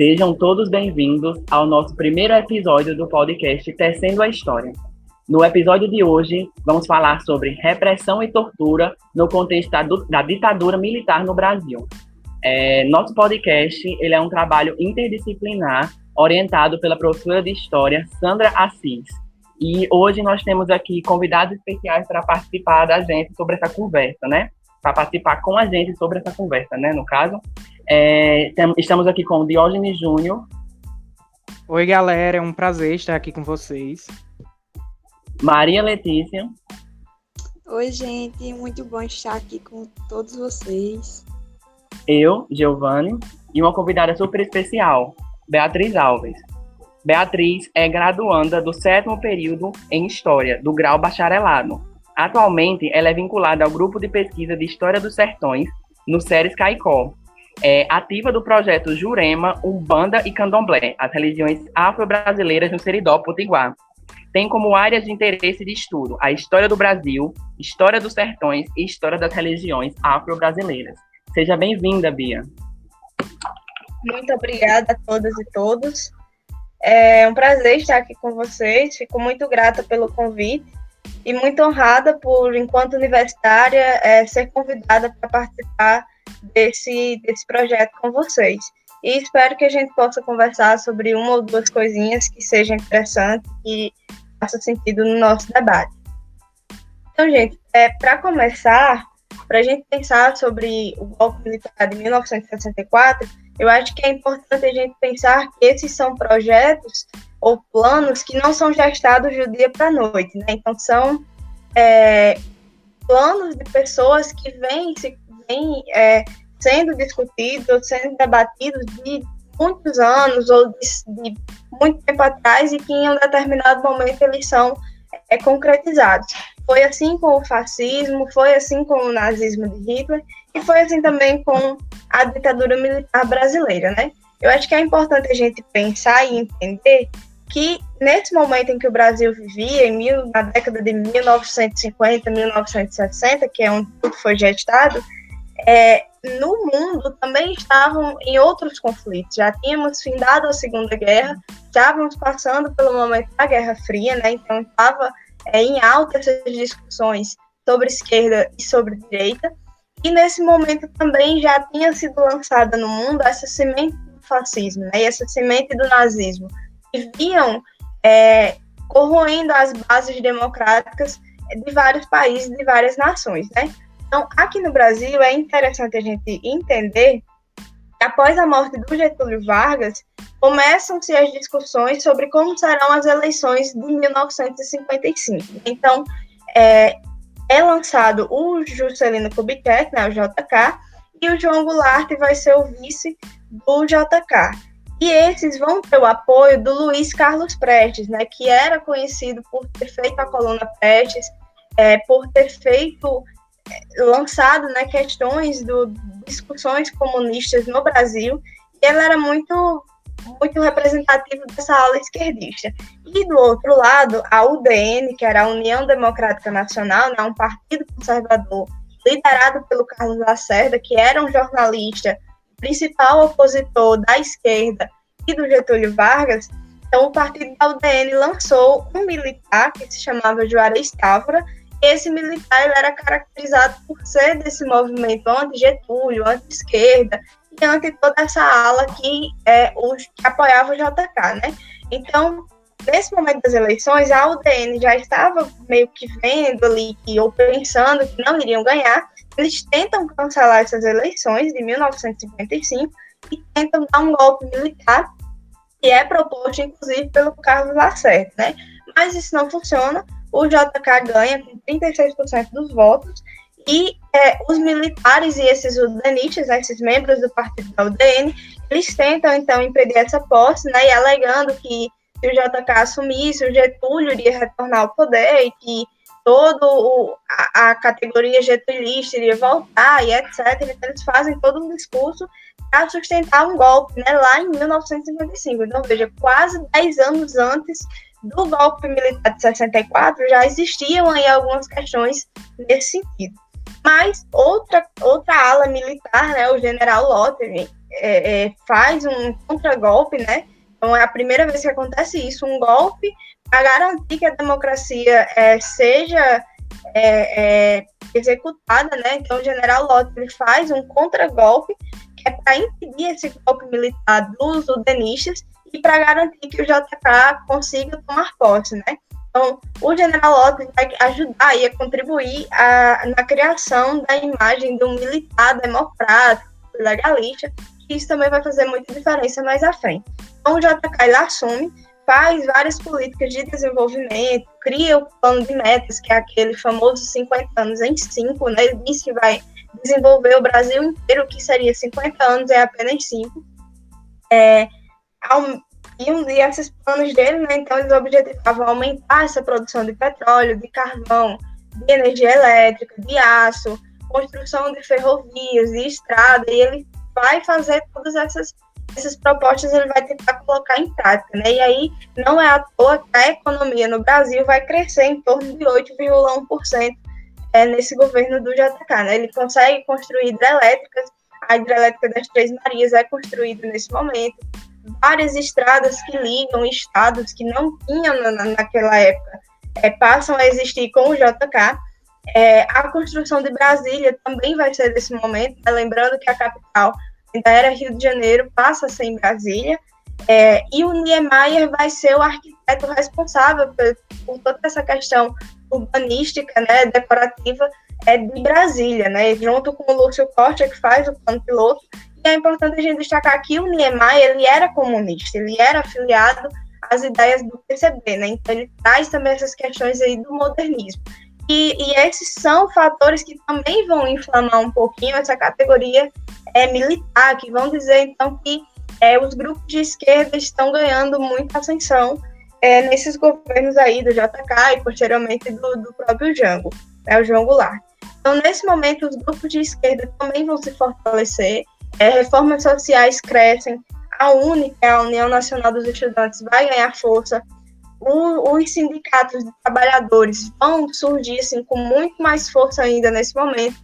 Sejam todos bem-vindos ao nosso primeiro episódio do podcast Tecendo a História. No episódio de hoje, vamos falar sobre repressão e tortura no contexto da, ditadura militar no Brasil. É, nosso podcast ele é um trabalho interdisciplinar orientado pela professora de História Sandra Assis. E hoje nós temos aqui convidados especiais para participar da gente sobre essa conversa, né? Para participar com a gente sobre essa conversa, né? No caso, é, tem, estamos aqui com o Diógenes Júnior. Oi, galera, é um prazer estar aqui com vocês. Maria Letícia. Oi, gente, muito bom estar aqui com todos vocês. Eu, Giovanni, e uma convidada super especial, Beatriz Alves. Beatriz é graduanda do sétimo período em História, do grau bacharelado. Atualmente, ela é vinculada ao grupo de pesquisa de História dos Sertões, no SERES Caicó, é ativa do projeto Jurema, Umbanda e Candomblé, as religiões afro-brasileiras no Seridó, Potiguar. Tem como áreas de interesse de estudo a história do Brasil, história dos sertões e história das religiões afro-brasileiras. Seja bem-vinda, Bia. Muito obrigada a todas e todos. É um prazer estar aqui com vocês. Fico muito grata pelo convite e muito honrada por, enquanto universitária, é, ser convidada para participar desse, desse projeto com vocês. E espero que a gente possa conversar sobre uma ou duas coisinhas que sejam interessantes e façam sentido no nosso debate. Então, gente, é, para começar, para a gente pensar sobre o golpe militar de 1964, eu acho que é importante a gente pensar que esses são projetos ou planos que não são gestados do dia para a noite, né? Então, são é, planos de pessoas que vêm se vem é, sendo discutidos, sendo debatidos de muitos anos ou de, de, muito tempo atrás e que em um determinado momento eles são é, concretizados. Foi assim com o fascismo, foi assim com o nazismo de Hitler e foi assim também com a ditadura militar brasileira, né? Eu acho que é importante a gente pensar e entender que nesse momento em que o Brasil vivia, em mil, na década de 1950, 1960, que é onde tudo foi gestado, é, no mundo também estavam em outros conflitos. Já tínhamos findado a Segunda Guerra, estávamos passando pelo momento da Guerra Fria, né? Então estava é, em alta essas discussões sobre esquerda e sobre direita. E nesse momento também já tinha sido lançada no mundo essa semente do fascismo, né? E essa semente do nazismo, que vinham é, corroendo as bases democráticas de vários países, de várias nações, né? Então, aqui no Brasil, é interessante a gente entender que após a morte do Getúlio Vargas, começam-se as discussões sobre como serão as eleições de 1955. Então, é, é lançado o Juscelino Kubitschek, né, o JK, e o João Goulart vai ser o vice do JK. E esses vão ter o apoio do Luiz Carlos Prestes, né, que era conhecido por ter feito a coluna Prestes, é, por ter feito lançado né, questões do discussões comunistas no Brasil e ela era muito muito representativa dessa ala esquerdista. E do outro lado, a UDN, que era a União Democrática Nacional, né, um partido conservador liderado pelo Carlos Lacerda, que era um jornalista, principal opositor da esquerda e do Getúlio Vargas. Então, o partido da UDN lançou um militar que se chamava Juarez Távora, esse militar ele era caracterizado por ser desse movimento anti-Getúlio, anti-esquerda, e anti toda essa ala que, é, os, que apoiava o JK, né? Então, nesse momento das eleições, a UDN já estava meio que vendo ali, que, ou pensando que não iriam ganhar, eles tentam cancelar essas eleições de 1955 e tentam dar um golpe militar, que é proposto, inclusive, pelo Carlos Lacerda, né? Mas isso não funciona, o JK ganha com 36% dos votos, e é, os militares e esses udanistas, né, esses membros do partido da UDN, eles tentam, então, impedir essa posse, né, e alegando que se o JK assumisse, o Getúlio iria retornar ao poder e que toda a, a, categoria getulista iria voltar e etc. Então, eles fazem todo um discurso para sustentar um golpe né, lá em 1955. Então, veja, quase 10 anos antes do golpe militar de 64 já existiam aí algumas questões nesse sentido. Mas outra, outra ala militar, né, o general Lothar, é, é, faz um contragolpe, né? Então é a primeira vez que acontece isso, um golpe para garantir que a democracia é, seja é, é, executada, né? Então o general Lott ele faz um contragolpe que é para impedir esse golpe militar dos udenistas e para garantir que o JK consiga tomar posse, né? Então, o General Lott vai ajudar e contribuir a, na criação da imagem um militar democrático, legalista, que isso também vai fazer muita diferença mais à frente. Então, o JK ele assume, faz várias políticas de desenvolvimento, cria o plano de metas, que é aquele famoso 50 anos em 5, né? Ele diz que vai desenvolver o Brasil inteiro, que seria 50 anos, é apenas 5. É, e um dia esses planos dele, né, então eles objetivavam aumentar essa produção de petróleo, de carvão, de energia elétrica, de aço, construção de ferrovias, de estrada, e ele vai fazer todas essas, essas propostas, ele vai tentar colocar em prática, né? E aí não é à toa que a economia no Brasil vai crescer em torno de 8,1% é, nesse governo do JK, né? Ele consegue construir hidrelétricas, a hidrelétrica das Três Marias é construída nesse momento, várias estradas que ligam estados que não tinham na, naquela época é, passam a existir com o JK. É, a construção de Brasília também vai ser desse momento, né? lembrando que a capital ainda era Rio de Janeiro, passa a ser em Brasília, é, e o Niemeyer vai ser o arquiteto responsável por, por toda essa questão urbanística, né, decorativa, é, de Brasília, né, junto com o Lúcio Costa, que faz o plano piloto, é importante a gente destacar que o Niemeyer, ele era comunista, ele era afiliado às ideias do PCB, né? Então ele traz também essas questões aí do modernismo. E, e esses são fatores que também vão inflamar um pouquinho essa categoria é, militar, que vão dizer então que é, os grupos de esquerda estão ganhando muita ascensão é, nesses governos aí do JK e posteriormente do, do próprio Jango, né, o João Goulart. Então, nesse momento, os grupos de esquerda também vão se fortalecer, é, reformas sociais crescem, a única, a União Nacional dos Estudantes, vai ganhar força, o, os sindicatos de trabalhadores vão surgir assim, com muito mais força ainda nesse momento.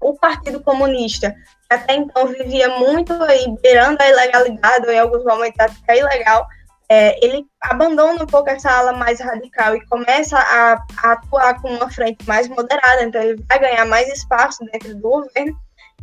O Partido Comunista, que até então vivia muito aí, beirando a ilegalidade, ou em alguns momentos até ilegal, é, ele abandona um pouco essa ala mais radical e começa a, a, atuar com uma frente mais moderada, então ele vai ganhar mais espaço dentro do governo.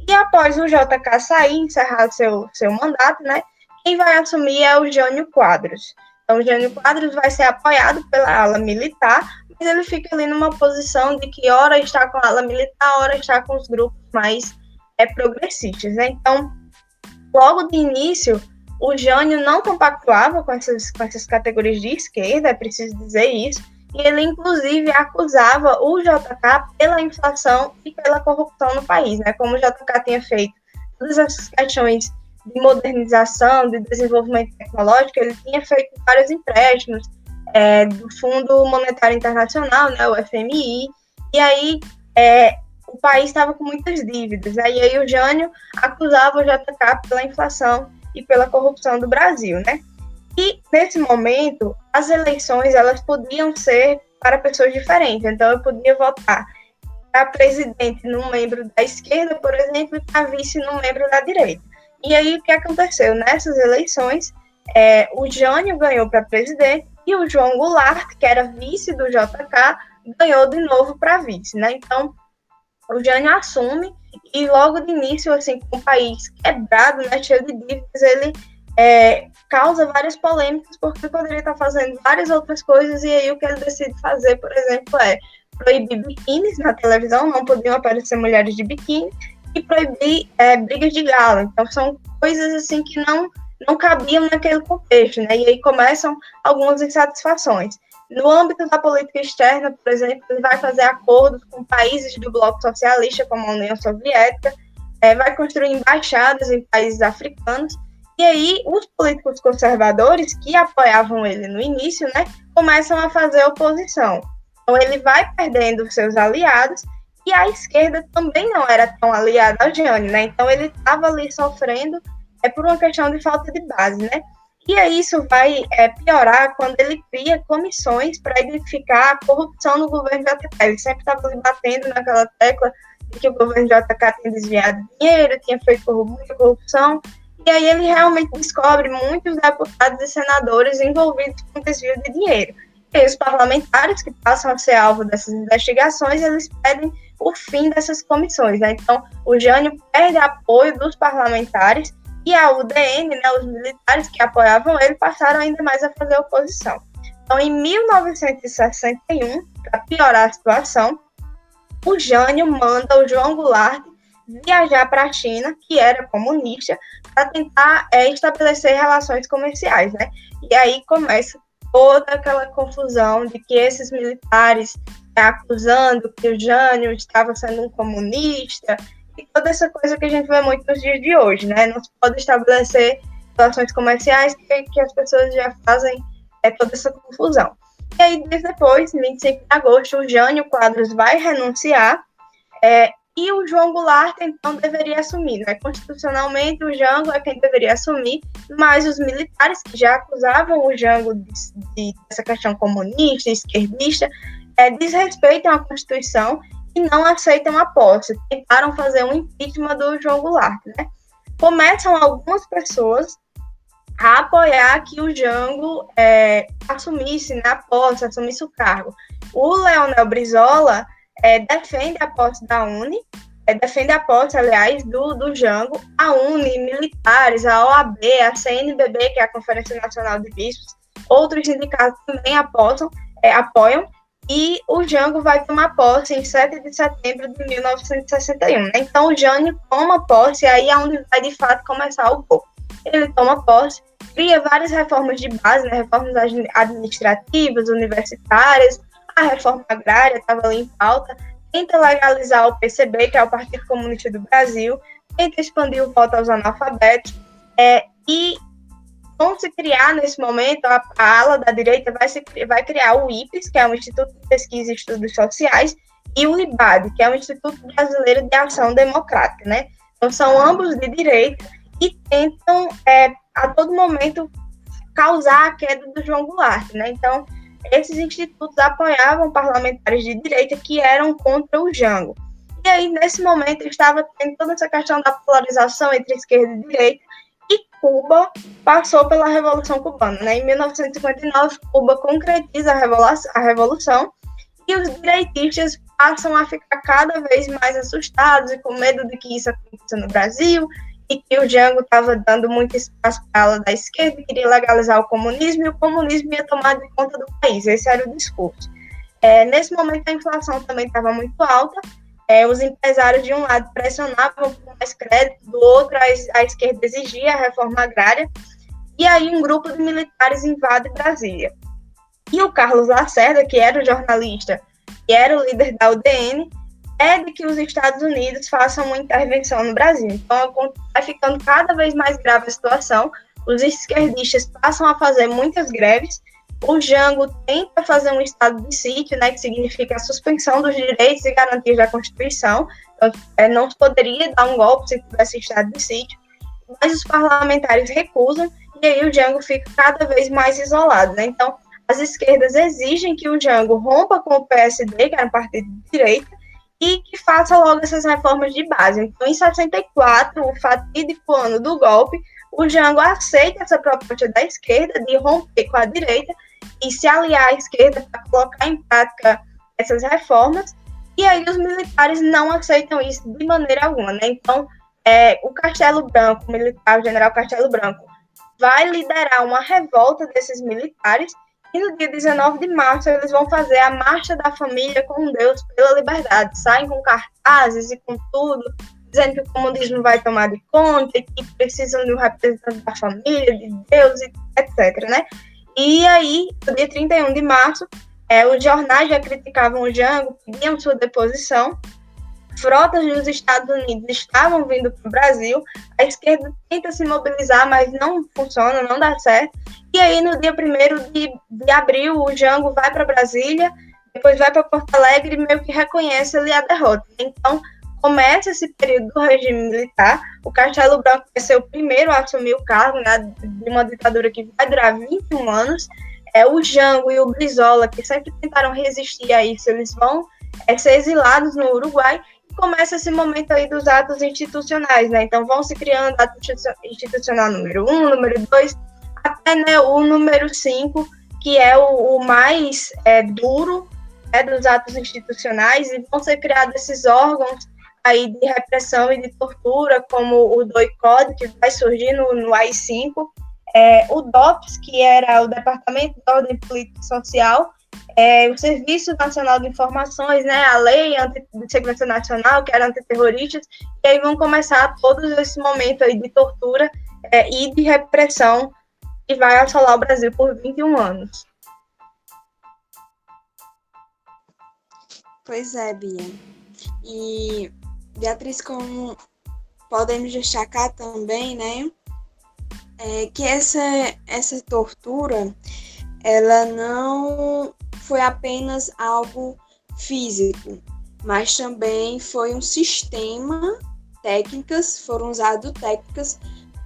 E após o JK sair, encerrar seu, seu mandato, né, quem vai assumir é o Jânio Quadros. Então, o Jânio Quadros vai ser apoiado pela ala militar, mas ele fica ali numa posição de que ora está com a ala militar, ora está com os grupos mais é, progressistas. Né? Então, logo de início, o Jânio não compactuava com essas, com essas categorias de esquerda, é preciso dizer isso, e ele, inclusive, acusava o JK pela inflação e pela corrupção no país, né? Como o JK tinha feito todas essas questões de modernização, de desenvolvimento tecnológico, ele tinha feito vários empréstimos é, do Fundo Monetário Internacional, né, o FMI, e aí é, o país estava com muitas dívidas. Né? E aí o Jânio acusava o JK pela inflação e pela corrupção do Brasil, né? E nesse momento, as eleições elas podiam ser para pessoas diferentes. Então, eu podia votar para presidente num membro da esquerda, por exemplo, e para vice num membro da direita. E aí, o que aconteceu? Nessas eleições, é, o Jânio ganhou para presidente e o João Goulart, que era vice do JK, ganhou de novo para vice, né? Então, o Jânio assume e logo de início, assim, com o país quebrado, né, cheio de dívidas, ele é, causa várias polêmicas porque poderia estar fazendo várias outras coisas e aí o que ele decide fazer, por exemplo, é proibir biquínis na televisão, não podiam aparecer mulheres de biquíni e proibir é, brigas de gala. Então são coisas assim que não não cabiam naquele contexto, né? E aí começam algumas insatisfações. No âmbito da política externa, por exemplo, ele vai fazer acordos com países do bloco socialista, como a União Soviética, é, vai construir embaixadas em países africanos e aí, os políticos conservadores que apoiavam ele no início, né, começam a fazer oposição. Então, ele vai perdendo seus aliados e a esquerda também não era tão aliada ao Gianni, né? Então, ele estava ali sofrendo é por uma questão de falta de base, né? E aí isso vai é, piorar quando ele cria comissões para identificar a corrupção no governo JK. Ele sempre estava batendo naquela tecla de que o governo JK tinha desviado dinheiro, tinha feito muita corrupção, E aí ele realmente descobre muitos deputados e senadores envolvidos com desvio de dinheiro. E os parlamentares que passam a ser alvo dessas investigações, eles pedem o fim dessas comissões. Né? Então, o Jânio perde apoio dos parlamentares e a UDN, né, os militares que apoiavam ele, passaram ainda mais a fazer oposição. Então, em 1961, para piorar a situação, o Jânio manda o João Goulart viajar para a China, que era comunista, para tentar é, estabelecer relações comerciais, né? E aí começa toda aquela confusão de que esses militares é, acusando que o Jânio estava sendo um comunista e toda essa coisa que a gente vê muito nos dias de hoje, né? Não se pode estabelecer relações comerciais que, que as pessoas já fazem é, toda essa confusão. E aí, depois, 25 de agosto, o Jânio Quadros vai renunciar é, e o João Goulart, então, deveria assumir. Né? Constitucionalmente, o Jango é quem deveria assumir, mas os militares que já acusavam o Jango de, de, dessa questão comunista, esquerdista, é, desrespeitam a Constituição e não aceitam a posse. Tentaram fazer um impeachment do João Goulart. Né? Começam algumas pessoas a apoiar que o Jango é, assumisse na posse, assumisse o cargo. O Leonel Brizola é, defende a posse da Uni, é, defende a posse, aliás, do, do Jango, a Uni, militares, a OAB, a CNBB, que é a Conferência Nacional de Bispos, outros sindicatos também apoiam, é, apoiam e o Jango vai tomar posse em 7 de setembro de 1961. Né? Então, o Jânio toma posse, aí é onde vai, de fato, começar o golpe. Ele toma posse, cria várias reformas de base, né? reformas administrativas, universitárias, a reforma agrária estava ali em pauta, tenta legalizar o PCB, que é o Partido Comunista do Brasil, tenta expandir o voto aos analfabetos, é, e vão se criar nesse momento, a, a ala da direita vai, se, vai criar o IPES, que é o Instituto de Pesquisa e Estudos Sociais, e o IBAD, que é o Instituto Brasileiro de Ação Democrática, né? Então, são ambos de direita e tentam, é, a todo momento, causar a queda do João Goulart, né? Então, esses institutos apoiavam parlamentares de direita que eram contra o Jango. E aí, nesse momento, estava tendo toda essa questão da polarização entre esquerda e direita, e Cuba passou pela Revolução Cubana. Né? Em 1959, Cuba concretiza a, a revolução e os direitistas passam a ficar cada vez mais assustados e com medo de que isso aconteça no Brasil e que o Jango estava dando muito espaço para a ala da esquerda, queria legalizar o comunismo e o comunismo ia tomar de conta do país. Esse era o discurso. É, nesse momento, a inflação também estava muito alta. É, os empresários, de um lado, pressionavam por mais crédito, do outro, a, a esquerda exigia a reforma agrária. E aí, um grupo de militares invade Brasília. E o Carlos Lacerda, que era o jornalista e era o líder da UDN, pede que os Estados Unidos façam uma intervenção no Brasil. Então, vai ficando cada vez mais grave a situação. Os esquerdistas passam a fazer muitas greves. O Jango tenta fazer um estado de sítio, né, que significa a suspensão dos direitos e garantias da Constituição. Então, é, não poderia dar um golpe se tivesse estado de sítio. Mas os parlamentares recusam e aí o Jango fica cada vez mais isolado. Né? Então, as esquerdas exigem que o Jango rompa com o PSD, que era um partido de direita, e que faça logo essas reformas de base. Então, em 64, o fatídico ano do golpe, o Jango aceita essa proposta da esquerda de romper com a direita e se aliar à esquerda para colocar em prática essas reformas. E aí os militares não aceitam isso de maneira alguma, né? Então, é, o Castelo Branco, o militar, o general Castelo Branco, vai liderar uma revolta desses militares e no dia 19 de março, eles vão fazer a Marcha da Família com Deus pela Liberdade. Saem com cartazes e com tudo, dizendo que o comunismo vai tomar de conta que precisam de um representante da família, de Deus, etc. Né? E aí, no dia 31 de março, é, os jornais já criticavam o Jango, pediam sua deposição, frotas dos Estados Unidos estavam vindo para o Brasil, a esquerda tenta se mobilizar, mas não funciona, não dá certo. E aí, no dia 1 de, de abril, o Jango vai para Brasília, depois vai para Porto Alegre e meio que reconhece ali a derrota. Então, começa esse período do regime militar. O Castelo Branco vai ser o primeiro a assumir o cargo né, de uma ditadura que vai durar 21 anos. É, o Jango e o Brizola, que sempre tentaram resistir a isso, eles vão é, ser exilados no Uruguai começa esse momento aí dos atos institucionais, né? Então vão se criando ato institucional número um, número dois, até né, o número cinco, que é o, o mais é, duro né, dos atos institucionais, e vão ser criados esses órgãos aí de repressão e de tortura, como o DOICOD, que vai surgir no, no AI-5, é, o DOPS, que era o Departamento de Ordem Política e Social, é, o Serviço Nacional de Informações, né, a Lei de Segurança Nacional, que era antiterroristas, e aí vão começar todos esse momento aí de tortura é, e de repressão que vai assolar o Brasil por 21 anos. Pois é, Bia. E, Beatriz, como podemos destacar também, né, é que essa, essa tortura, ela não foi apenas algo físico, mas também foi um sistema, técnicas, foram usadas técnicas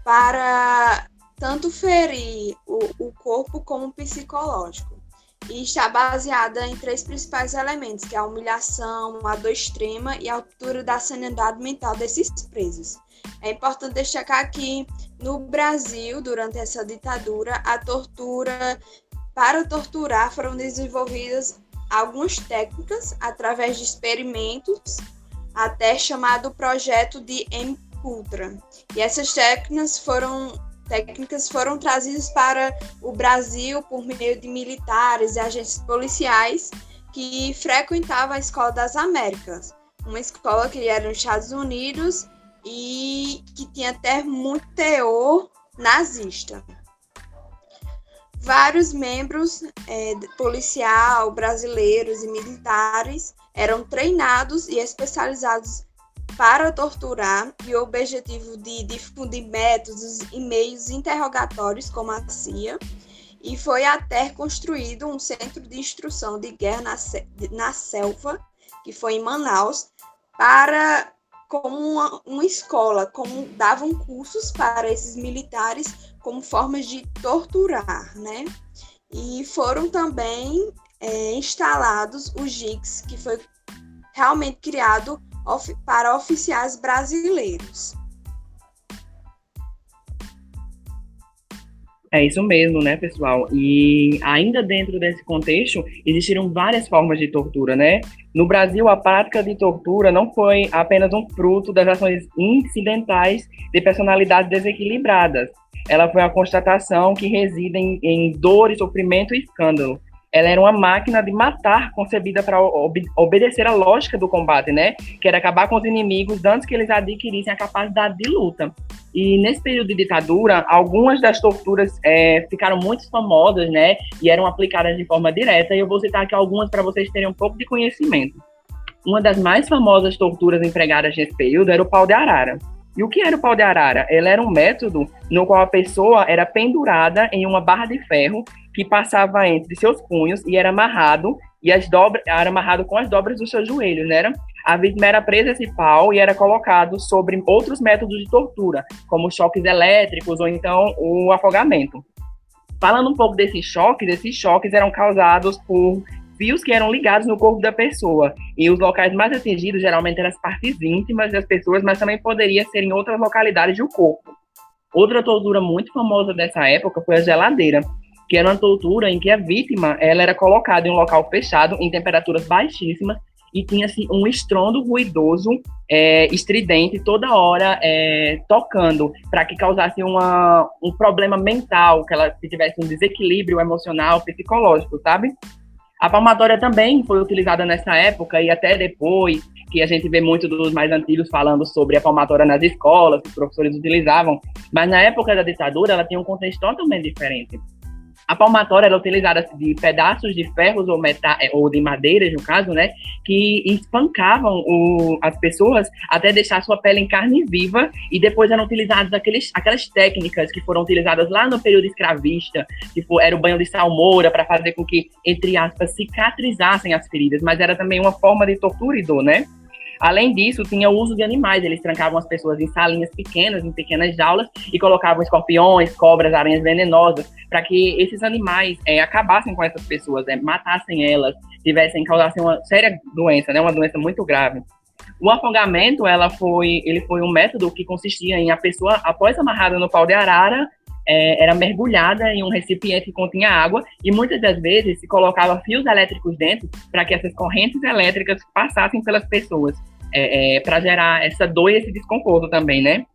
para tanto ferir o, o corpo como o psicológico. E está baseada em três principais elementos, que é a humilhação, a dor extrema e a altura da sanidade mental desses presos. É importante destacar que no Brasil, durante essa ditadura, a tortura para torturar foram desenvolvidas algumas técnicas através de experimentos, até chamado projeto de M-Cultra. E essas técnicas foram técnicas foram trazidas para o Brasil por meio de militares e agentes policiais que frequentavam a Escola das Américas, uma escola que era nos Estados Unidos e que tinha até muito teor nazista. Vários membros é, policial, brasileiros e militares eram treinados e especializados para torturar e o objetivo de difundir métodos e meios interrogatórios como a CIA e foi até construído um centro de instrução de guerra na, na selva, que foi em Manaus, para como uma, uma escola, como davam cursos para esses militares como formas de torturar, né? E foram também é, instalados os JICs, que foi realmente criado para oficiais brasileiros. É isso mesmo, né, pessoal? E ainda dentro desse contexto, existiram várias formas de tortura, né? No Brasil, a prática de tortura não foi apenas um fruto das ações incidentais de personalidades desequilibradas. Ela foi a constatação que reside em, em dor, sofrimento e escândalo, ela era uma máquina de matar concebida para ob obedecer à lógica do combate, né? Que era acabar com os inimigos antes que eles adquirissem a capacidade de luta. E nesse período de ditadura, algumas das torturas é, ficaram muito famosas, né? E eram aplicadas de forma direta. E eu vou citar aqui algumas para vocês terem um pouco de conhecimento. Uma das mais famosas torturas empregadas nesse período era o pau de arara. E o que era o pau de arara? Ela era um método no qual a pessoa era pendurada em uma barra de ferro que passava entre seus punhos e era amarrado e as dobras era amarrado com as dobras dos seus joelhos, né? A vítima era presa esse pau e era colocado sobre outros métodos de tortura, como choques elétricos ou então o afogamento. Falando um pouco desses choques, esses choques eram causados por fios que eram ligados no corpo da pessoa. E os locais mais atingidos geralmente eram as partes íntimas das pessoas, mas também poderia ser em outras localidades do corpo. Outra tortura muito famosa dessa época foi a geladeira, que era uma tortura em que a vítima ela era colocada em um local fechado, em temperaturas baixíssimas, e tinha assim, um estrondo ruidoso, é, estridente, toda hora é, tocando, para que causasse uma, um problema mental, que ela tivesse um desequilíbrio emocional, psicológico, sabe? A palmatória também foi utilizada nessa época e até depois, que a gente vê muito dos mais antigos falando sobre a palmatória nas escolas, que os professores utilizavam, mas na época da ditadura ela tinha um contexto totalmente diferente. A palmatória era utilizada de pedaços de ferros ou, meta, é, ou de madeiras, no caso, né, que espancavam o, as pessoas até deixar sua pele em carne viva e depois eram utilizadas aqueles, aquelas técnicas que foram utilizadas lá no período escravista, que for, era o banho de salmoura para fazer com que, entre aspas, cicatrizassem as feridas, mas era também uma forma de tortura e dor, né? Além disso, tinha o uso de animais. Eles trancavam as pessoas em salinhas pequenas, em pequenas jaulas, e colocavam escorpiões, cobras, aranhas venenosas, para que esses animais é, acabassem com essas pessoas, é, matassem elas, tivessem, causassem uma séria doença, né, uma doença muito grave. O afogamento, ela foi, ele foi um método que consistia em a pessoa, após amarrada no pau de arara, é, era mergulhada em um recipiente que continha água e muitas das vezes se colocava fios elétricos dentro para que essas correntes elétricas passassem pelas pessoas, é, é, para gerar essa dor e esse desconforto também, né?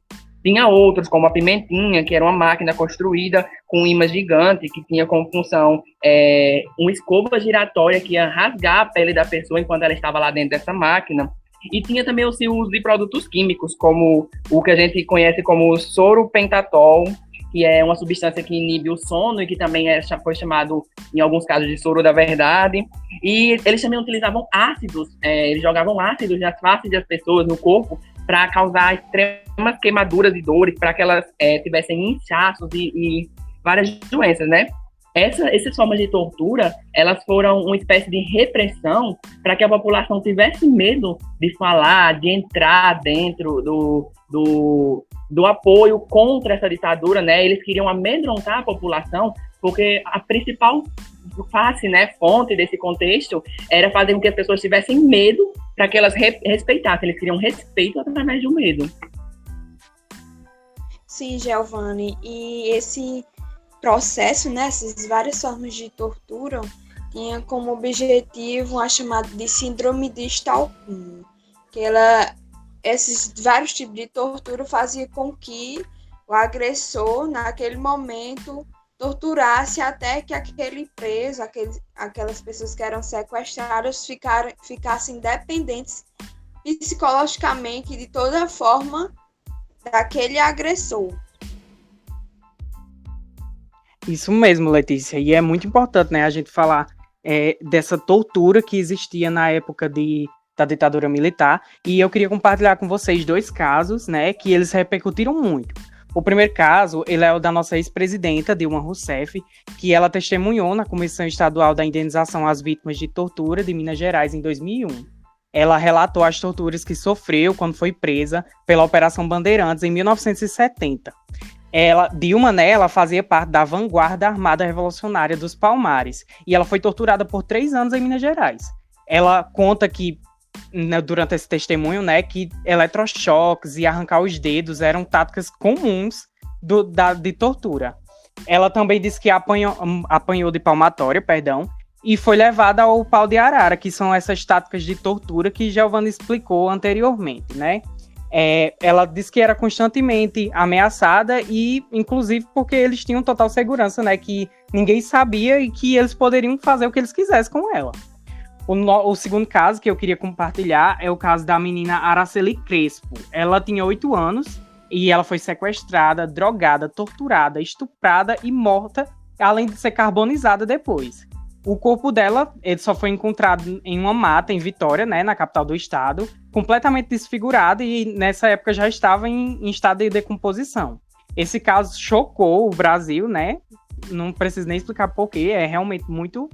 Tinha outros, como a Pimentinha, que era uma máquina construída com imã gigante, que tinha como função é, uma escova giratória que ia rasgar a pele da pessoa enquanto ela estava lá dentro dessa máquina. E tinha também o uso de produtos químicos, como o que a gente conhece como soro pentatol, que é uma substância que inibe o sono e que também é, foi chamado, em alguns casos, de soro da verdade. E eles também utilizavam ácidos, é, eles jogavam ácidos nas faces das pessoas, no corpo, para causar extremas queimaduras e dores, para que elas é, tivessem inchaços e, e, várias doenças, né? Essa, essas formas de tortura, elas foram uma espécie de repressão para que a população tivesse medo de falar, de entrar dentro do, do, do apoio contra essa ditadura, né? Eles queriam amedrontar a população, porque a principal face, né, fonte desse contexto era fazer com que as pessoas tivessem medo para que elas re respeitassem. Eles queriam respeito através do medo. Sim, Giovanni. E esse processo, né, essas várias formas de tortura, tinha como objetivo a chamada de síndrome de Stockholm, que ela, esses vários tipos de tortura faziam com que o agressor, naquele momento, torturasse até que aquele preso, aqueles, aquelas pessoas que eram sequestradas ficaram, ficassem dependentes psicologicamente de toda forma daquele agressor. Isso mesmo, Letícia. E é muito importante, né, a gente falar é, dessa tortura que existia na época de, da ditadura militar. E eu queria compartilhar com vocês dois casos, né, que eles repercutiram muito. O primeiro caso, ele é o da nossa ex-presidenta, Dilma Rousseff, que ela testemunhou na Comissão Estadual da Indenização às Vítimas de Tortura de Minas Gerais em 2001. Ela relatou as torturas que sofreu quando foi presa pela Operação Bandeirantes em 1970. Ela, Dilma, né, ela fazia parte da vanguarda armada revolucionária dos Palmares e ela foi torturada por três anos em Minas Gerais. Ela conta que né, durante esse testemunho, né, que eletrochoques e arrancar os dedos eram táticas comuns do, da, de tortura. Ela também disse que apanhou, apanhou de palmatória, perdão, e foi levada ao pau de arara, que são essas táticas de tortura que Giovanna explicou anteriormente, né? É, ela disse que era constantemente ameaçada e, inclusive, porque eles tinham total segurança, né? Que ninguém sabia e que eles poderiam fazer o que eles quisessem com ela. O, no, o, segundo caso que eu queria compartilhar é o caso da menina Araceli Crespo. Ela tinha oito anos e ela foi sequestrada, drogada, torturada, estuprada e morta, além de ser carbonizada depois. O corpo dela só foi encontrado em uma mata em Vitória, né, na capital do estado, completamente desfigurado e nessa época já estava em, em estado de decomposição. Esse caso chocou o Brasil, né? Não preciso nem explicar porquê, é realmente muito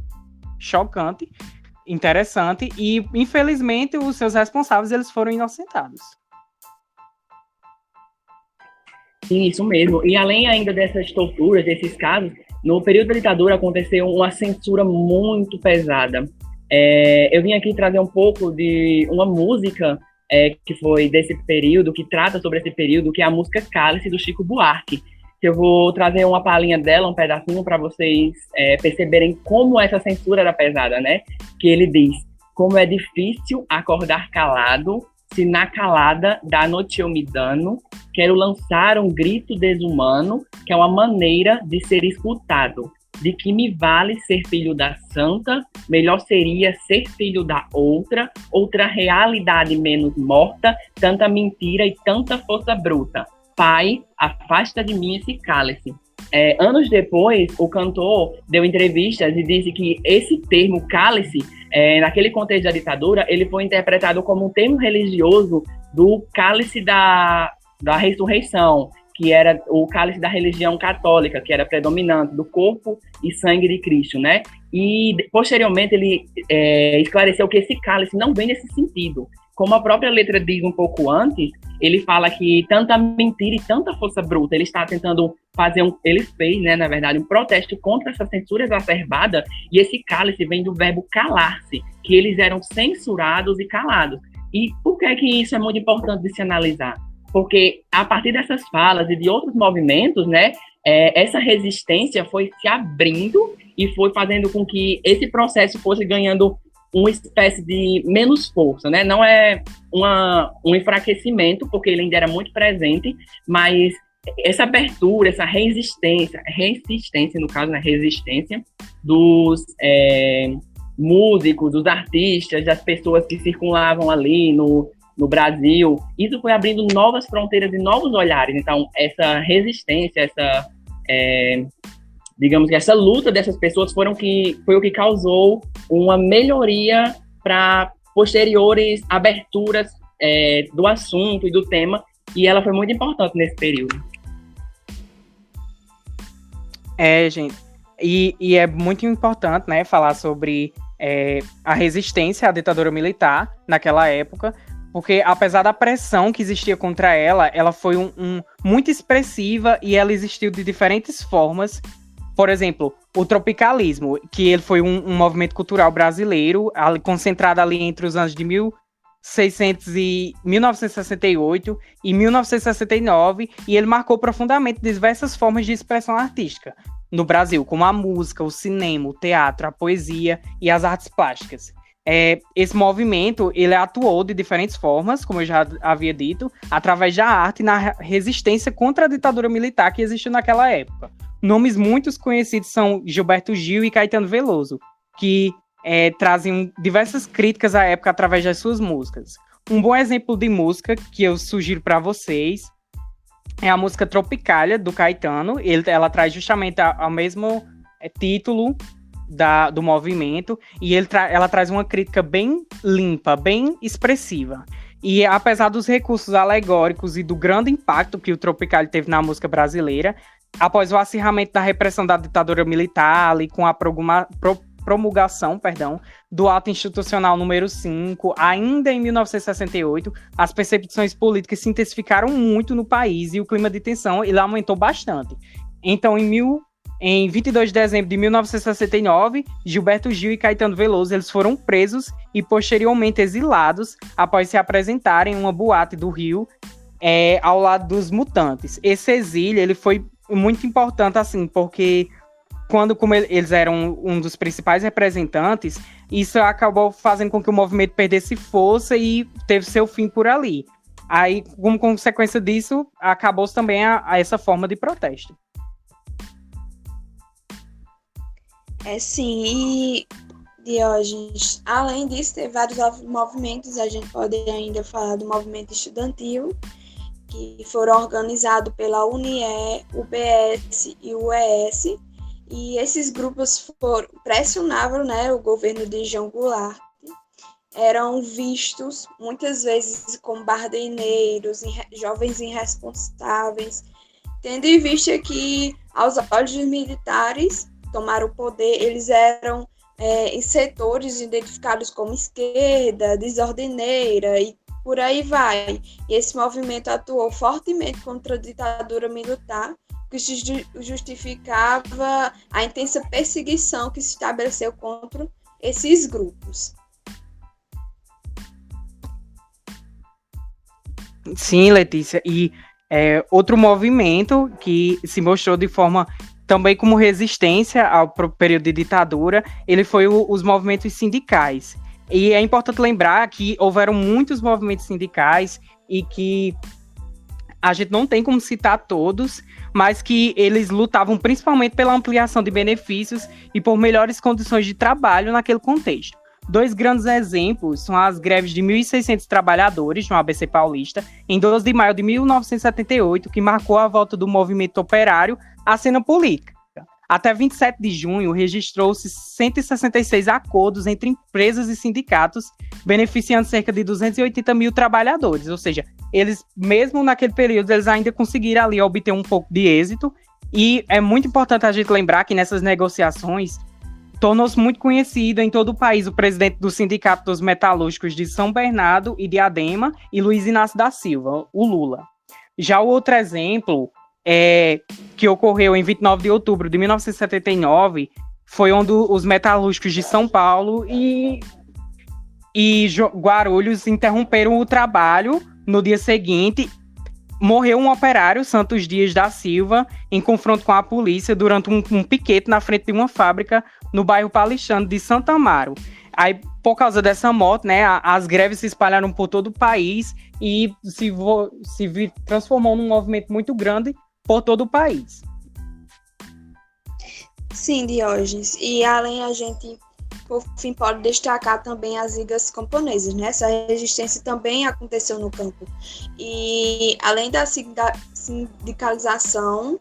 chocante interessante e infelizmente os seus responsáveis eles foram inocentados. Sim, isso mesmo. E além ainda dessas torturas, desses casos, no período da ditadura aconteceu uma censura muito pesada. É, eu vim aqui trazer um pouco de uma música é, que foi desse período, que trata sobre esse período, que é a música Cálice do Chico Buarque que eu vou trazer uma palhinha dela, um pedacinho, para vocês é, perceberem como essa censura era pesada, né? Que ele diz: como é difícil acordar calado, se na calada da noite eu me dano, quero lançar um grito desumano, que é uma maneira de ser escutado. De que me vale ser filho da santa, melhor seria ser filho da outra, outra realidade menos morta, tanta mentira e tanta força bruta Pai, afasta de mim esse cálice. É, anos depois, o cantor deu entrevistas e disse que esse termo cálice, é, naquele contexto da ditadura, ele foi interpretado como um termo religioso do cálice da, da ressurreição, que era o cálice da religião católica, que era predominante, do corpo e sangue de Cristo, né? E posteriormente ele é, esclareceu que esse cálice não vem nesse sentido. Como a própria letra diz um pouco antes, ele fala que tanta mentira e tanta força bruta, ele está tentando fazer um, ele fez, né, na verdade, um protesto contra essa censura exacerbada, e esse cálice vem do verbo calar-se, que eles eram censurados e calados. E por que, que isso é muito importante de se analisar? Porque a partir dessas falas e de outros movimentos, né, é, essa resistência foi se abrindo e foi fazendo com que esse processo fosse ganhando uma espécie de menos força, né? Não é uma, um enfraquecimento, porque ele ainda era muito presente, mas essa abertura, essa resistência, resistência, no caso, né? Resistência dos é, músicos, dos artistas, das pessoas que circulavam ali no, no Brasil, isso foi abrindo novas fronteiras e novos olhares. Então, essa resistência, essa é, digamos que essa luta dessas pessoas foram que foi o que causou uma melhoria para posteriores aberturas é, do assunto e do tema e ela foi muito importante nesse período. É, gente, e, e é muito importante, né, falar sobre é, a resistência à ditadura militar naquela época, porque apesar da pressão que existia contra ela, ela foi um, um, muito expressiva e ela existiu de diferentes formas por exemplo, o tropicalismo, que ele foi um, um movimento cultural brasileiro, ali, concentrado ali entre os anos de 1600 e 1968 e 1969, e ele marcou profundamente diversas formas de expressão artística no Brasil, como a música, o cinema, o teatro, a poesia e as artes plásticas. É, esse movimento ele atuou de diferentes formas, como eu já havia dito, através da arte na resistência contra a ditadura militar que existiu naquela época. Nomes muito conhecidos são Gilberto Gil e Caetano Veloso, que é, trazem diversas críticas à época através das suas músicas. Um bom exemplo de música que eu sugiro para vocês é a música Tropicália, do Caetano. Ele, ela traz justamente o mesmo é, título da, do movimento e ele tra ela traz uma crítica bem limpa, bem expressiva. E apesar dos recursos alegóricos e do grande impacto que o Tropicália teve na música brasileira, após o acirramento da repressão da ditadura militar, ali com a promulgação perdão, do Ato Institucional número 5, ainda em 1968, as percepções políticas se intensificaram muito no país e o clima de tensão ele aumentou bastante. Então, em, mil, em 22 de dezembro de 1969, Gilberto Gil e Caetano Veloso eles foram presos e posteriormente exilados após se apresentarem em uma boate do Rio é, ao lado dos mutantes. Esse exílio ele foi muito importante, assim, porque quando como eles eram um dos principais representantes, isso acabou fazendo com que o movimento perdesse força e teve seu fim por ali. Aí, como consequência disso, acabou-se também a, a, essa forma de protesto. É sim, e Diógenes, além disso, tem vários movimentos, a gente pode ainda falar do movimento estudantil, que foram organizados pela UNIE, UBS e UES, e esses grupos foram, pressionavam né, o governo de João Goulart, eram vistos muitas vezes como bardeneiros, jovens irresponsáveis, tendo em vista que, aos olhos dos militares, tomaram o poder, eles eram é, em setores identificados como esquerda, desordeneira e por aí vai. E esse movimento atuou fortemente contra a ditadura militar, que justificava a intensa perseguição que se estabeleceu contra esses grupos. Sim, Letícia. E é, outro movimento que se mostrou de forma também como resistência ao período de ditadura, ele foi o, os movimentos sindicais. E é importante lembrar que houveram muitos movimentos sindicais e que a gente não tem como citar todos, mas que eles lutavam principalmente pela ampliação de benefícios e por melhores condições de trabalho naquele contexto. Dois grandes exemplos são as greves de 1.600 trabalhadores no ABC Paulista, em 12 de maio de 1978, que marcou a volta do movimento operário à cena política. Até 27 de junho, registrou-se 166 acordos entre empresas e sindicatos, beneficiando cerca de 280 mil trabalhadores. Ou seja, eles, mesmo naquele período, eles ainda conseguiram ali obter um pouco de êxito. E é muito importante a gente lembrar que nessas negociações tornou-se muito conhecido em todo o país o presidente do Sindicato dos Metalúrgicos de São Bernardo e Diadema e Luiz Inácio da Silva, o Lula. Já o outro exemplo é, que ocorreu em 29 de outubro de 1979 foi onde os metalúrgicos de São Paulo e e Guarulhos interromperam o trabalho no dia seguinte. Morreu um operário, Santos Dias da Silva, em confronto com a polícia durante um, um piquete na frente de uma fábrica no bairro Palixano de Santa Amaro. Aí, por causa dessa moto, né, as greves se espalharam por todo o país e se, se transformou num movimento muito grande por todo o país. Sim, Diógenes. E além a gente, por fim, pode destacar também as ligas camponesas, né? Essa resistência também aconteceu no campo. E além da sindicalização,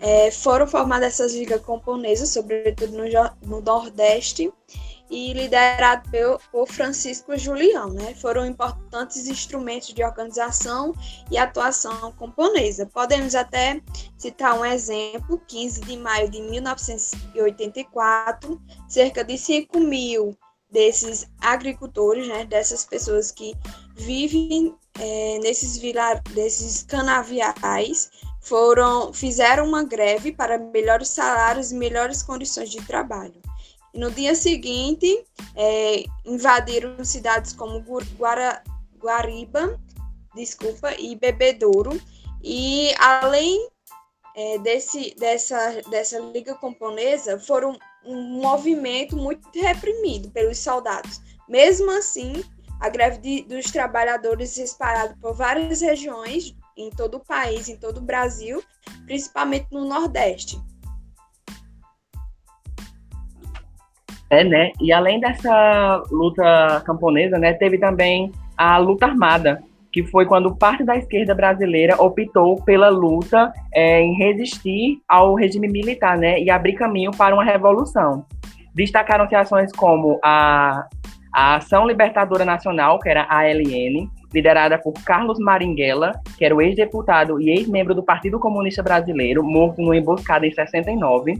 é, foram formadas essas ligas camponesas, sobretudo no, no Nordeste, e liderado por Francisco Julião, né? Foram importantes instrumentos de organização e atuação camponesa. Podemos até citar um exemplo: 15 de maio de 1984, cerca de 5 mil desses agricultores, né, dessas pessoas que vivem é, nesses vilar, desses canaviais, foram fizeram uma greve para melhores salários e melhores condições de trabalho. No dia seguinte, é, invadiram cidades como Guara, Guariba, desculpa, e Bebedouro. E além é, desse, dessa, dessa liga camponesa, foram um movimento muito reprimido pelos soldados. Mesmo assim, a greve de, dos trabalhadores espalhada por várias regiões em todo o país, em todo o Brasil, principalmente no Nordeste. É, né? E além dessa luta camponesa, né, teve também a luta armada, que foi quando parte da esquerda brasileira optou pela luta é, em resistir ao regime militar, né, e abrir caminho para uma revolução. Destacaram-se ações como a, a Ação Libertadora Nacional, que era a ALN, liderada por Carlos Maringuela, que era o ex-deputado e ex-membro do Partido Comunista Brasileiro, morto numa emboscada em 69.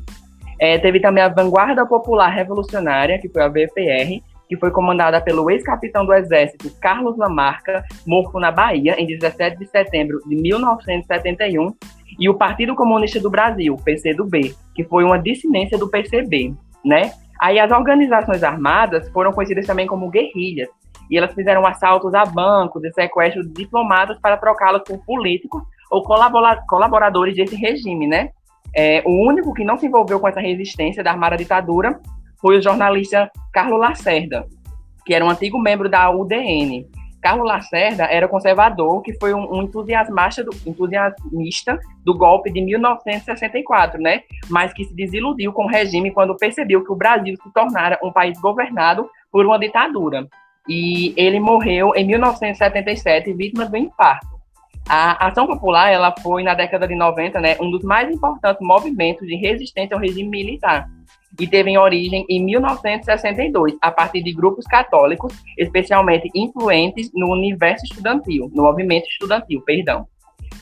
É, teve também a Vanguarda Popular Revolucionária, que foi a VPR, que foi comandada pelo ex-capitão do Exército Carlos Lamarca, morto na Bahia em 17 de setembro de 1971, e o Partido Comunista do Brasil, PCdoB, que foi uma dissidência do PCB, né? Aí as organizações armadas foram conhecidas também como guerrilhas, e elas fizeram assaltos a bancos e sequestros de diplomatas para trocá-los por políticos ou colaboradores desse regime, né? É, o único que não se envolveu com essa resistência da armada ditadura foi o jornalista Carlos Lacerda, que era um antigo membro da UDN. Carlos Lacerda era conservador, que foi um, um entusiasmista, do, entusiasmista do golpe de 1964, né? Mas que se desiludiu com o regime quando percebeu que o Brasil se tornara um país governado por uma ditadura. E ele morreu em 1977, vítima do infarto. A ação popular ela foi, na década de 90, né, um dos mais importantes movimentos de resistência ao regime militar e teve em origem em 1962, a partir de grupos católicos, especialmente influentes no universo estudantil, no movimento estudantil, perdão.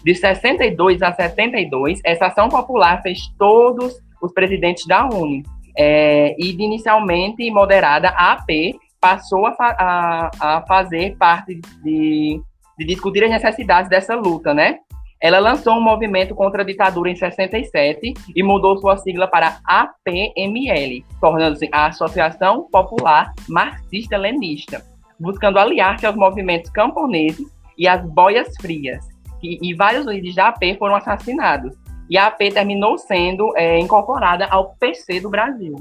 De 62 a 72, essa ação popular fez todos os presidentes da UNE, é, e inicialmente moderada, a AP passou a, a, a fazer parte de de discutir as necessidades dessa luta, né? Ela lançou um movimento contra a ditadura em 67 e mudou sua sigla para APML, tornando-se a Associação Popular Marxista-Leninista, buscando aliar-se aos movimentos camponeses e às boias frias. E, e, vários líderes da AP foram assassinados. E a AP terminou sendo é, incorporada ao PC do Brasil.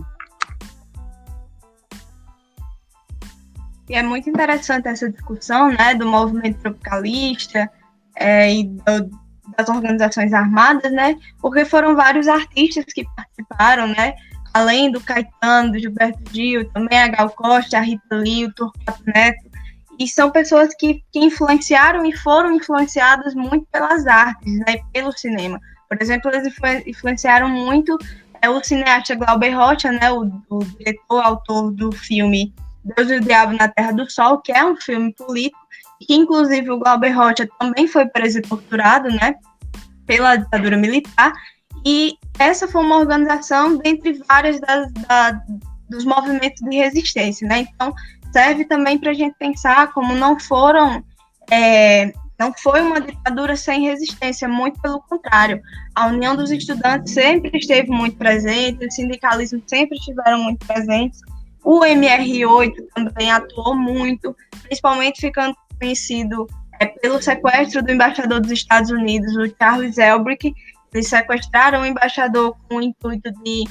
E é muito interessante essa discussão né, do movimento tropicalista é, e do, das organizações armadas, né, porque foram vários artistas que participaram, né, além do Caetano, do Gilberto Gil, também a Gal Costa, a Rita Lee, o Torquato Neto, e são pessoas que, que influenciaram e foram influenciadas muito pelas artes, né, pelo cinema. Por exemplo, eles influenciaram muito é, o cineasta Glauber Rocha, né, o, o diretor, autor do filme Deus e o Diabo na Terra do Sol, que é um filme político, que inclusive o Glauber Rocha também foi preso e torturado, né, pela ditadura militar, e essa foi uma organização dentre várias das, da, dos movimentos de resistência, né, então serve também para a gente pensar como não foram, é, não foi uma ditadura sem resistência, muito pelo contrário, a União dos Estudantes sempre esteve muito presente, os sindicalismos sempre estiveram muito presentes, O MR8 também atuou muito, principalmente ficando conhecido é, pelo sequestro do embaixador dos Estados Unidos, o Charles Elbrick. Eles sequestraram o embaixador com o intuito de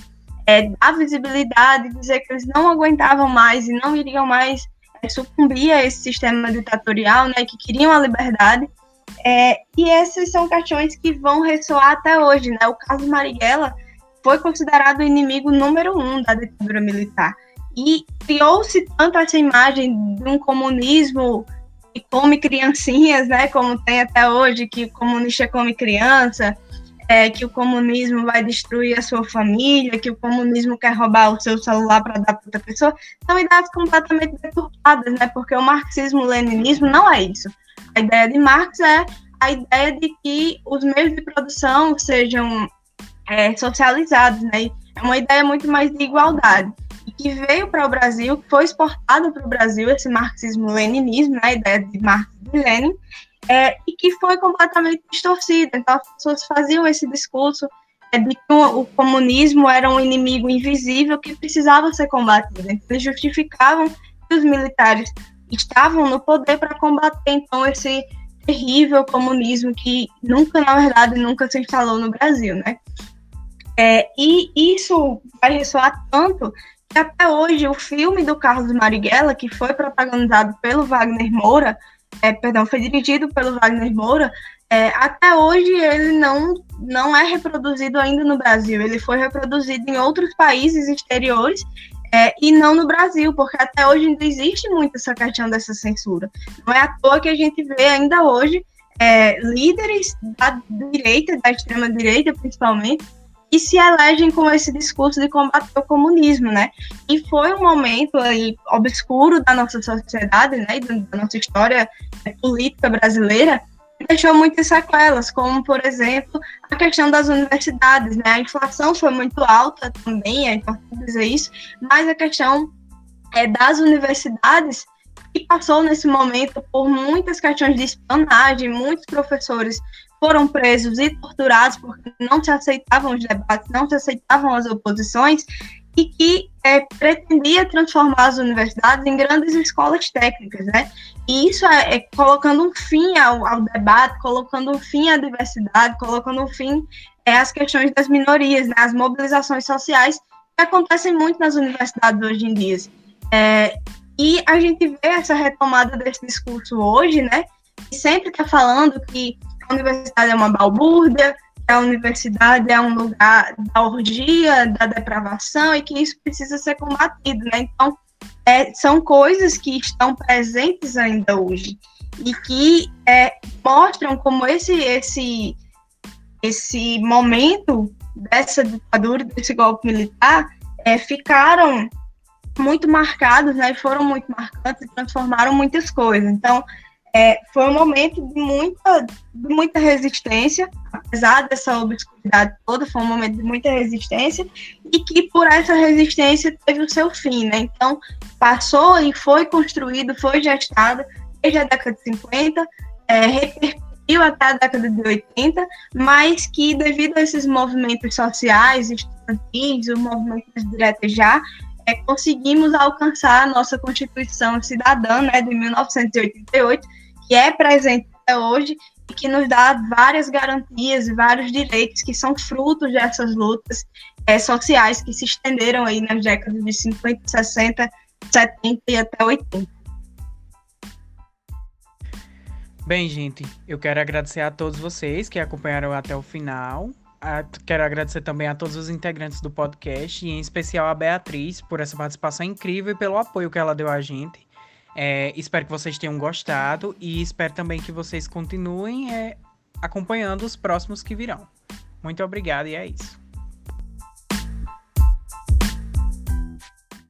é, dar visibilidade, dizer que eles não aguentavam mais e não iriam mais é, sucumbir a esse sistema ditatorial, né, que queriam a liberdade. É, e esses são questões que vão ressoar até hoje. Né? O caso Marighella foi considerado o inimigo número um da ditadura militar. E criou-se tanto essa imagem de um comunismo que come criancinhas, né, como tem até hoje, que o comunista come criança, é, que o comunismo vai destruir a sua família, que o comunismo quer roubar o seu celular para dar para outra pessoa, são ideias completamente deturpadas, né, porque o marxismo-leninismo não é isso. A ideia de Marx é a ideia de que os meios de produção sejam é, socializados, né, é uma ideia muito mais de igualdade que veio para o Brasil, foi exportado para o Brasil, esse marxismo-leninismo, né, a ideia de Marx e Lenin, é, e que foi completamente distorcida. Então, as pessoas faziam esse discurso é, de que o, o, comunismo era um inimigo invisível que precisava ser combatido. Então, eles justificavam que os militares estavam no poder para combater, então, esse terrível comunismo que nunca, na verdade, nunca se instalou no Brasil, né? É, e isso vai ressoar tanto até hoje o filme do Carlos Marighella, que foi protagonizado pelo Wagner Moura, é, perdão, foi dirigido pelo Wagner Moura, é, até hoje ele não, não é reproduzido ainda no Brasil. Ele foi reproduzido em outros países exteriores é, e não no Brasil, porque até hoje ainda existe muito essa questão dessa censura. Não é à toa que a gente vê ainda hoje é, líderes da direita, da extrema direita principalmente, e se elegem com esse discurso de combater o comunismo, né? E foi um momento aí obscuro da nossa sociedade, né, da nossa história política brasileira, que deixou muitas sequelas, como, por exemplo, a questão das universidades, né? A inflação foi muito alta também, é importante dizer isso, mas a questão é, das universidades que passou nesse momento por muitas questões de espionagem, muitos professores foram presos e torturados porque não se aceitavam os debates, não se aceitavam as oposições, e que é, pretendia transformar as universidades em grandes escolas técnicas, né? E isso é, é colocando um fim ao, ao, debate, colocando um fim à diversidade, colocando um fim é, às questões das minorias, né? as mobilizações sociais que acontecem muito nas universidades hoje em dia. É, e a gente vê essa retomada desse discurso hoje, né? E sempre está falando que a universidade é uma balbúrdia, que a universidade é um lugar da orgia, da depravação e que isso precisa ser combatido, né? Então, é, são coisas que estão presentes ainda hoje e que é, mostram como esse, esse, esse momento dessa ditadura, desse golpe militar, é, ficaram muito marcados, né, foram muito marcantes e transformaram muitas coisas. Então, é, foi um momento de muita, de muita resistência, apesar dessa obscuridade toda, foi um momento de muita resistência, e que por essa resistência teve o seu fim, né? Então, passou e foi construído, foi gestado desde a década de 50, é, repercutiu até a década de 80, mas que devido a esses movimentos sociais, estudantis, o movimento direto já, é, conseguimos alcançar a nossa Constituição Cidadã, né, de 1988, que é presente até hoje e que nos dá várias garantias e vários direitos que são frutos dessas lutas é, sociais que se estenderam aí nas décadas de 50, 60, 70 e até 80. Bem, gente, eu quero agradecer a todos vocês que acompanharam até o final. Quero agradecer também a todos os integrantes do podcast, e em especial a Beatriz, por essa participação incrível e pelo apoio que ela deu a gente. É, espero que vocês tenham gostado e espero também que vocês continuem é, acompanhando os próximos que virão. Muito obrigado e é isso.